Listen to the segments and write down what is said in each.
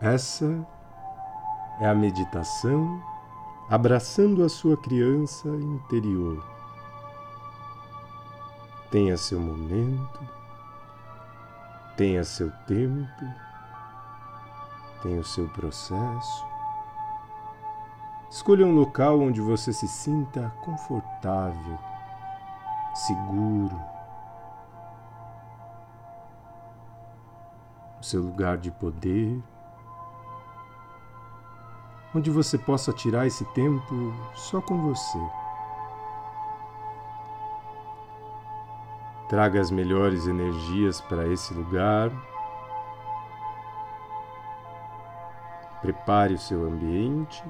Essa é a meditação abraçando a sua criança interior. Tenha seu momento, tenha seu tempo, tenha o seu processo. Escolha um local onde você se sinta confortável, seguro. O seu lugar de poder onde você possa tirar esse tempo só com você. Traga as melhores energias para esse lugar. Prepare o seu ambiente.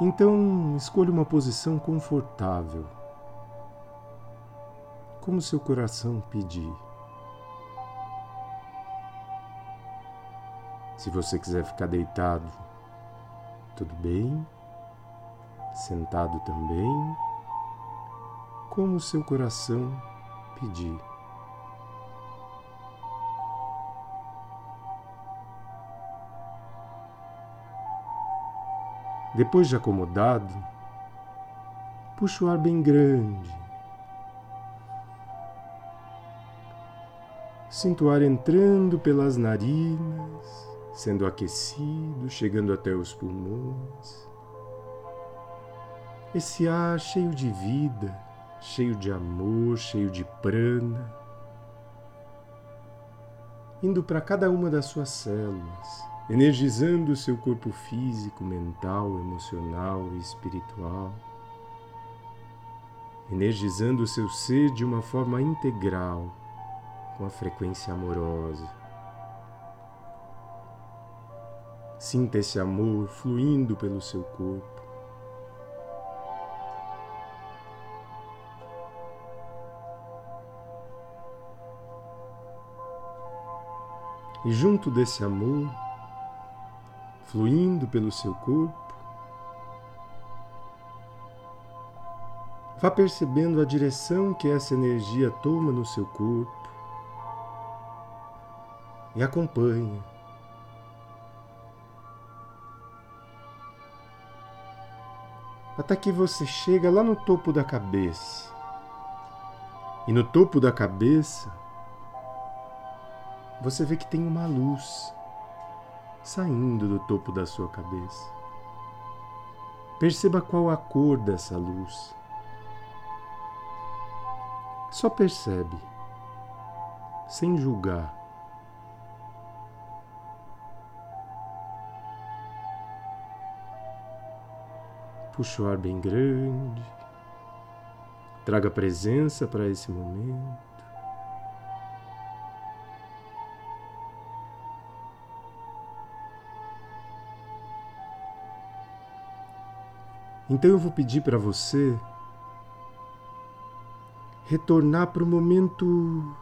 Então, escolha uma posição confortável, como seu coração pedir. Se você quiser ficar deitado, tudo bem. Sentado também, como o seu coração pedir. Depois de acomodado, puxa o ar bem grande. Sinto o ar entrando pelas narinas sendo aquecido, chegando até os pulmões. Esse ar cheio de vida, cheio de amor, cheio de prana, indo para cada uma das suas células, energizando o seu corpo físico, mental, emocional e espiritual, energizando o seu ser de uma forma integral, com a frequência amorosa. Sinta esse amor fluindo pelo seu corpo. E junto desse amor, fluindo pelo seu corpo, vá percebendo a direção que essa energia toma no seu corpo e acompanhe. Até que você chega lá no topo da cabeça. E no topo da cabeça, você vê que tem uma luz saindo do topo da sua cabeça. Perceba qual a cor dessa luz. Só percebe, sem julgar. Puxa o ar bem grande. Traga presença para esse momento. Então eu vou pedir para você retornar para o momento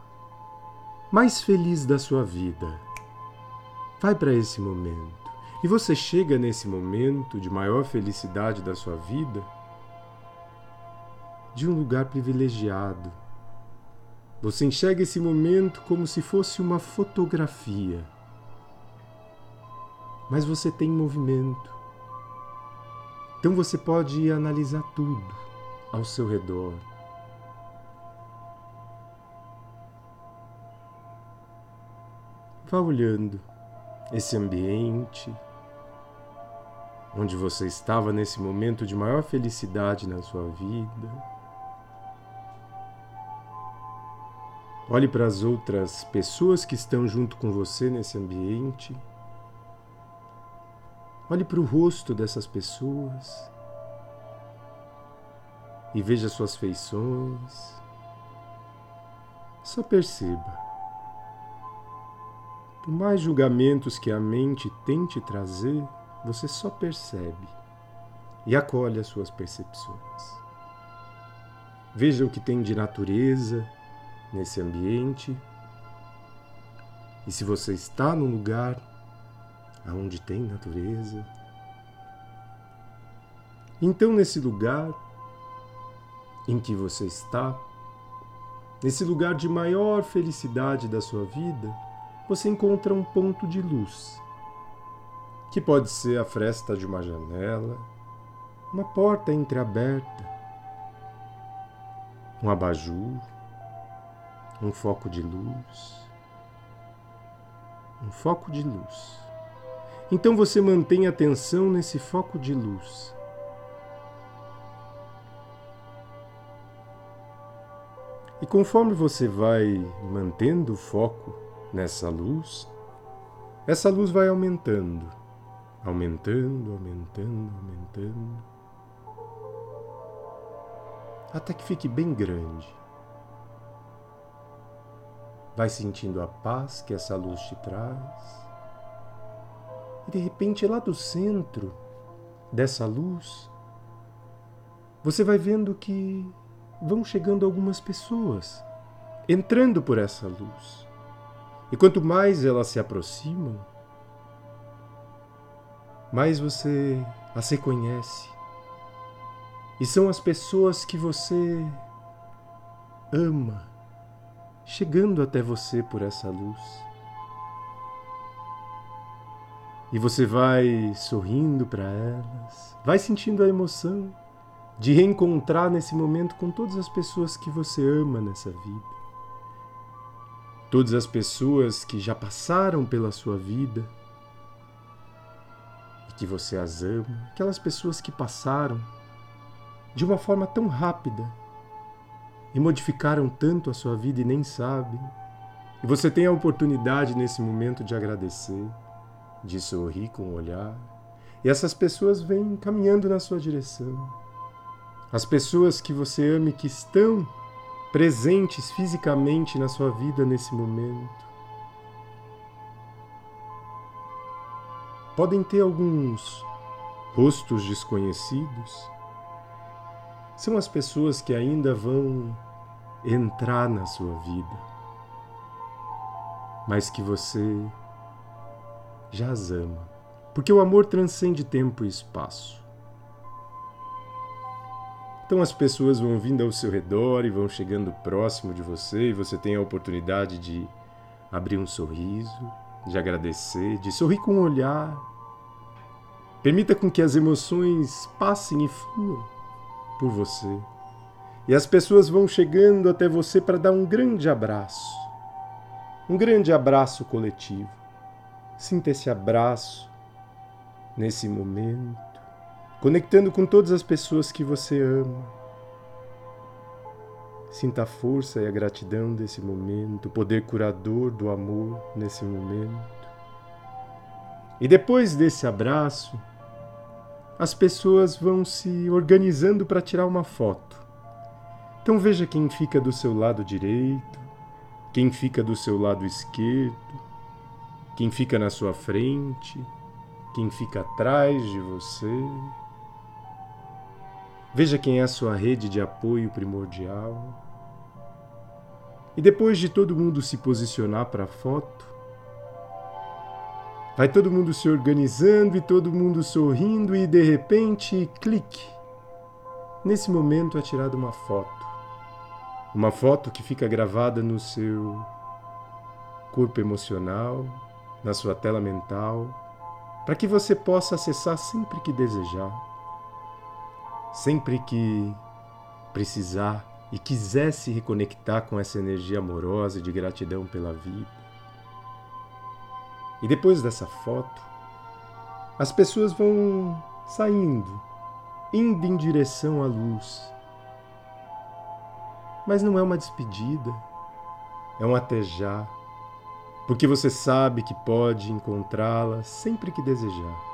mais feliz da sua vida. Vai para esse momento. E você chega nesse momento de maior felicidade da sua vida de um lugar privilegiado. Você enxerga esse momento como se fosse uma fotografia. Mas você tem movimento. Então você pode analisar tudo ao seu redor. Vá olhando esse ambiente, onde você estava nesse momento de maior felicidade na sua vida. Olhe para as outras pessoas que estão junto com você nesse ambiente. Olhe para o rosto dessas pessoas e veja suas feições. Só perceba. Por mais julgamentos que a mente tente trazer, você só percebe e acolhe as suas percepções. Veja o que tem de natureza nesse ambiente. E se você está num lugar onde tem natureza, então nesse lugar em que você está, nesse lugar de maior felicidade da sua vida, você encontra um ponto de luz, que pode ser a fresta de uma janela, uma porta entreaberta, um abajur, um foco de luz. Um foco de luz. Então você mantém atenção nesse foco de luz. E conforme você vai mantendo o foco nessa luz, essa luz vai aumentando, aumentando, aumentando, aumentando, até que fique bem grande. Vai sentindo a paz que essa luz te traz. E de repente, lá do centro dessa luz, você vai vendo que vão chegando algumas pessoas entrando por essa luz. E quanto mais elas se aproximam, mais você as reconhece. E são as pessoas que você ama chegando até você por essa luz. E você vai sorrindo para elas, vai sentindo a emoção de reencontrar nesse momento com todas as pessoas que você ama nessa vida. Todas as pessoas que já passaram pela sua vida e que você as ama, aquelas pessoas que passaram de uma forma tão rápida e modificaram tanto a sua vida e nem sabem. E você tem a oportunidade nesse momento de agradecer, de sorrir com o olhar. E essas pessoas vêm caminhando na sua direção. As pessoas que você ama e que estão presentes fisicamente na sua vida nesse momento. Podem ter alguns rostos desconhecidos. São as pessoas que ainda vão entrar na sua vida, mas que você já as ama, porque o amor transcende tempo e espaço. Então as pessoas vão vindo ao seu redor e vão chegando próximo de você, e você tem a oportunidade de abrir um sorriso, de agradecer, de sorrir com o um olhar. Permita com que as emoções passem e fluam por você. E as pessoas vão chegando até você para dar um grande abraço. Um grande abraço coletivo. Sinta esse abraço nesse momento, conectando com todas as pessoas que você ama. Sinta a força e a gratidão desse momento, o poder curador do amor nesse momento. E depois desse abraço, as pessoas vão se organizando para tirar uma foto. Então veja quem fica do seu lado direito, quem fica do seu lado esquerdo, quem fica na sua frente, quem fica atrás de você. Veja quem é a sua rede de apoio primordial. E depois de todo mundo se posicionar para a foto, vai todo mundo se organizando e todo mundo sorrindo e de repente, clique. Nesse momento é tirada uma foto. Uma foto que fica gravada no seu corpo emocional, na sua tela mental, para que você possa acessar sempre que desejar, sempre que precisar e quiser se reconectar com essa energia amorosa de gratidão pela vida. E depois dessa foto, as pessoas vão saindo, indo em direção à luz mas não é uma despedida, é um até já, porque você sabe que pode encontrá-la sempre que desejar.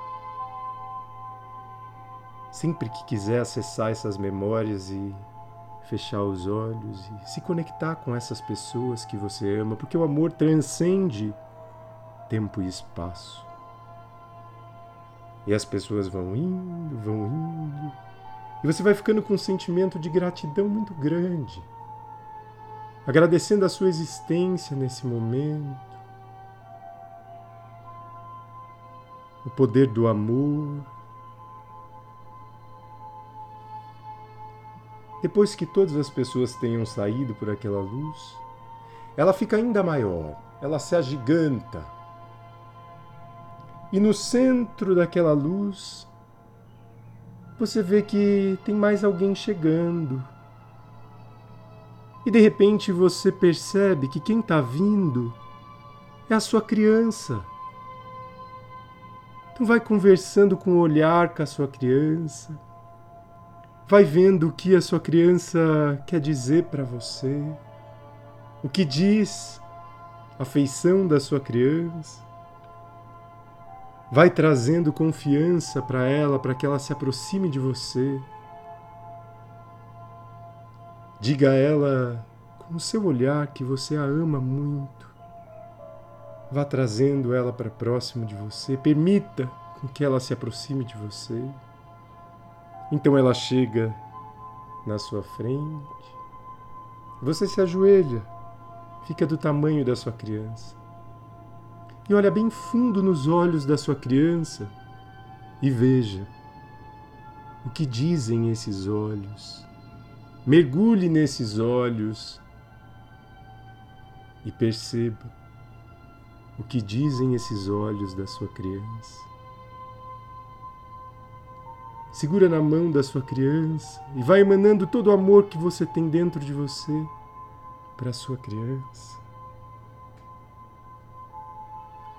Sempre que quiser acessar essas memórias e fechar os olhos e se conectar com essas pessoas que você ama, porque o amor transcende tempo e espaço. E as pessoas vão indo, vão indo, e você vai ficando com um sentimento de gratidão muito grande agradecendo a sua existência nesse momento, o poder do amor. Depois que todas as pessoas tenham saído por aquela luz, ela fica ainda maior, ela se agiganta. E no centro daquela luz, você vê que tem mais alguém chegando. E de repente você percebe que quem está vindo é a sua criança. Então vai conversando com o olhar com a sua criança. Vai vendo o que a sua criança quer dizer para você. O que diz a feição da sua criança. Vai trazendo confiança para ela, para que ela se aproxime de você. Diga a ela com o seu olhar que você a ama muito. Vá trazendo ela para próximo de você. Permita que ela se aproxime de você. Então ela chega na sua frente. Você se ajoelha, fica do tamanho da sua criança. E olha bem fundo nos olhos da sua criança e veja o que dizem esses olhos. Mergulhe nesses olhos e perceba o que dizem esses olhos da sua criança. Segura na mão da sua criança e vai emanando todo o amor que você tem dentro de você para a sua criança.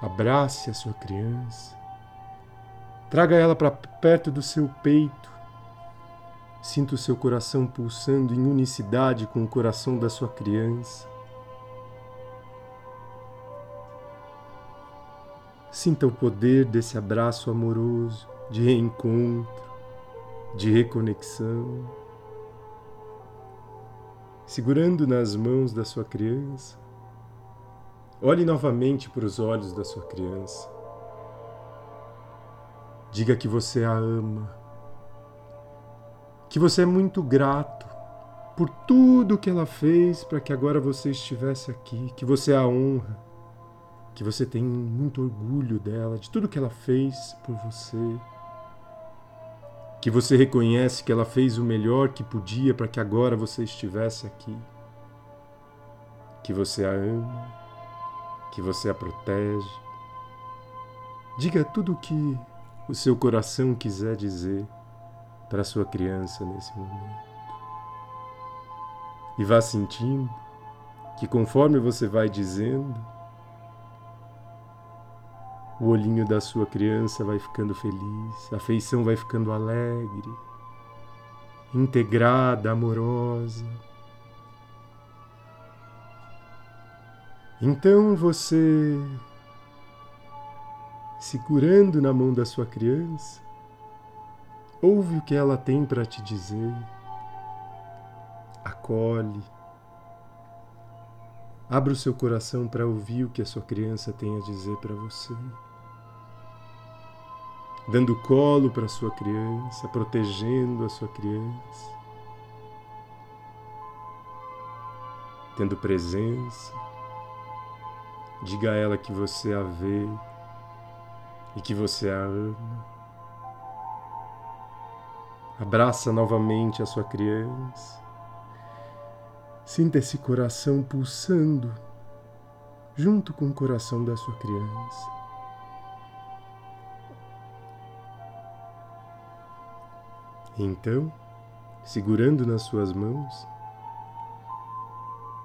Abrace a sua criança. Traga ela para perto do seu peito. Sinta o seu coração pulsando em unicidade com o coração da sua criança. Sinta o poder desse abraço amoroso de reencontro de reconexão, segurando nas mãos da sua criança. Olhe novamente para os olhos da sua criança. Diga que você a ama, que você é muito grato por tudo que ela fez para que agora você estivesse aqui, que você a honra, que você tem muito orgulho dela, de tudo que ela fez por você que você reconhece que ela fez o melhor que podia para que agora você estivesse aqui, que você a ama, que você a protege. Diga tudo o que o seu coração quiser dizer para sua criança nesse momento. E vá sentindo que conforme você vai dizendo, o olhinho da sua criança vai ficando feliz, a feição vai ficando alegre, integrada, amorosa. Então você, segurando na mão da sua criança, ouve o que ela tem para te dizer, acolhe, abra o seu coração para ouvir o que a sua criança tem a dizer para você dando colo para sua criança, protegendo a sua criança, tendo presença. Diga a ela que você a vê e que você a ama. Abraça novamente a sua criança. Sinta esse coração pulsando junto com o coração da sua criança. Então, segurando nas suas mãos,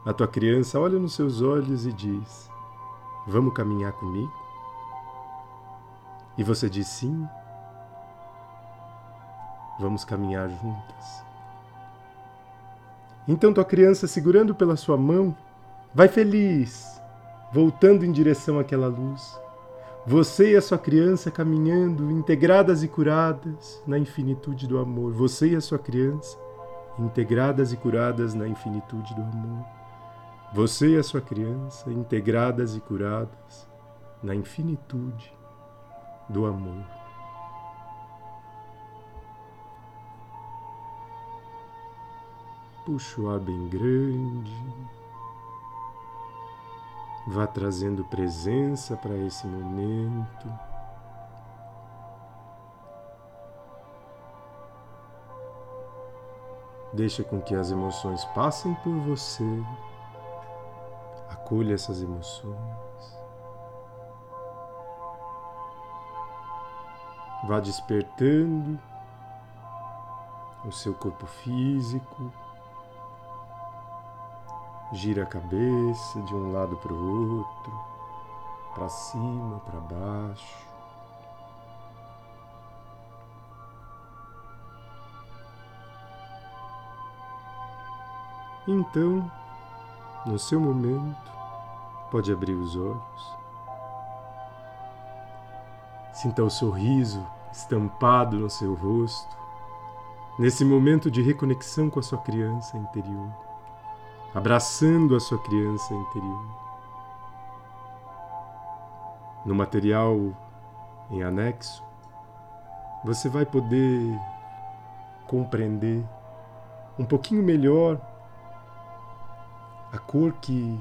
a tua criança olha nos seus olhos e diz: Vamos caminhar comigo? E você diz sim. Vamos caminhar juntas. Então tua criança, segurando pela sua mão, vai feliz, voltando em direção àquela luz. Você e a sua criança caminhando, integradas e curadas na infinitude do amor. Você e a sua criança, integradas e curadas na infinitude do amor. Você e a sua criança, integradas e curadas na infinitude do amor. Puxa o ar bem grande. Vá trazendo presença para esse momento. Deixa com que as emoções passem por você. Acolha essas emoções. Vá despertando o seu corpo físico. Gira a cabeça de um lado para o outro, para cima, para baixo. Então, no seu momento, pode abrir os olhos. Sinta o sorriso estampado no seu rosto, nesse momento de reconexão com a sua criança interior, abraçando a sua criança interior. No material em anexo, você vai poder compreender um pouquinho melhor a cor que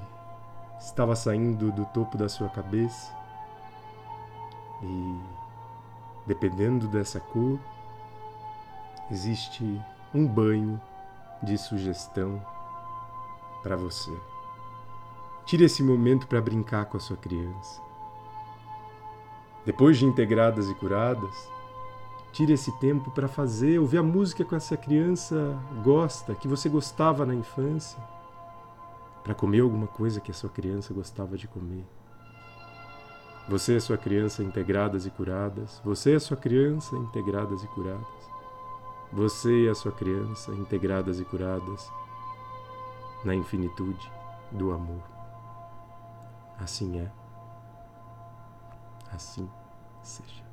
estava saindo do topo da sua cabeça. E dependendo dessa cor, existe um banho de sugestão para você. Tire esse momento para brincar com a sua criança. Depois de integradas e curadas, tire esse tempo para fazer, ouvir a música que essa criança gosta, que você gostava na infância para comer alguma coisa que a sua criança gostava de comer. Você é sua criança integradas e curadas. Você é sua criança integradas e curadas. Você e a sua criança integradas e curadas na infinitude do amor. Assim é. Assim seja.